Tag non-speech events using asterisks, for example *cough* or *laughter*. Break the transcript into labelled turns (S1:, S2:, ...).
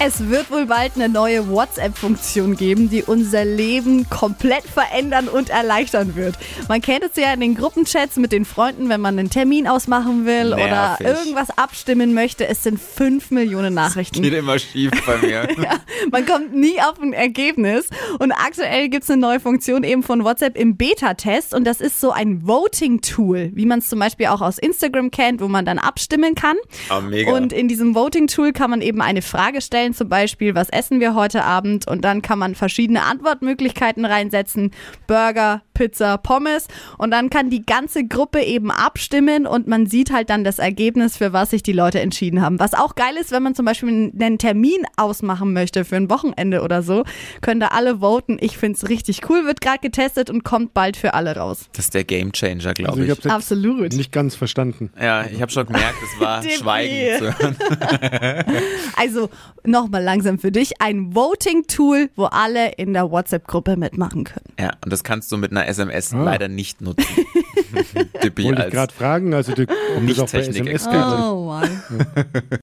S1: Es wird wohl bald eine neue WhatsApp-Funktion geben, die unser Leben komplett verändern und erleichtern wird. Man kennt es ja in den Gruppenchats mit den Freunden, wenn man einen Termin ausmachen will
S2: Nervig.
S1: oder irgendwas abstimmen möchte. Es sind 5 Millionen Nachrichten.
S2: Geht immer schief bei mir. *laughs*
S1: Ja, man kommt nie auf ein Ergebnis. Und aktuell gibt es eine neue Funktion eben von WhatsApp im Beta-Test. Und das ist so ein Voting-Tool, wie man es zum Beispiel auch aus Instagram kennt, wo man dann abstimmen kann.
S2: Ah, mega.
S1: Und in diesem Voting-Tool kann man eben eine Frage stellen, zum Beispiel, was essen wir heute Abend? Und dann kann man verschiedene Antwortmöglichkeiten reinsetzen. Burger, Pizza, Pommes. Und dann kann die ganze Gruppe eben abstimmen und man sieht halt dann das Ergebnis, für was sich die Leute entschieden haben. Was auch geil ist, wenn man zum Beispiel einen Termin ausmachen möchte für ein Wochenende oder so, können da alle voten. Ich find's richtig cool, wird gerade getestet und kommt bald für alle raus.
S2: Das ist der Gamechanger, glaube
S3: Also ich
S2: ich.
S3: habe jetzt
S1: Absolut.
S3: nicht ganz verstanden.
S2: Ja, ich habe schon gemerkt, es war. *laughs* Schweigen zu hören. *laughs*
S1: Also nochmal langsam für dich. Ein Voting-Tool, wo alle in der WhatsApp-Gruppe mitmachen können.
S2: Ja, und das kannst du mit einer SMS leider nicht nutzen. *laughs*
S3: Wollte ich gerade fragen, also du, ob das auch bei
S2: Nicht-Technik-Experte.
S3: SMS geht.
S1: Oh, Mann.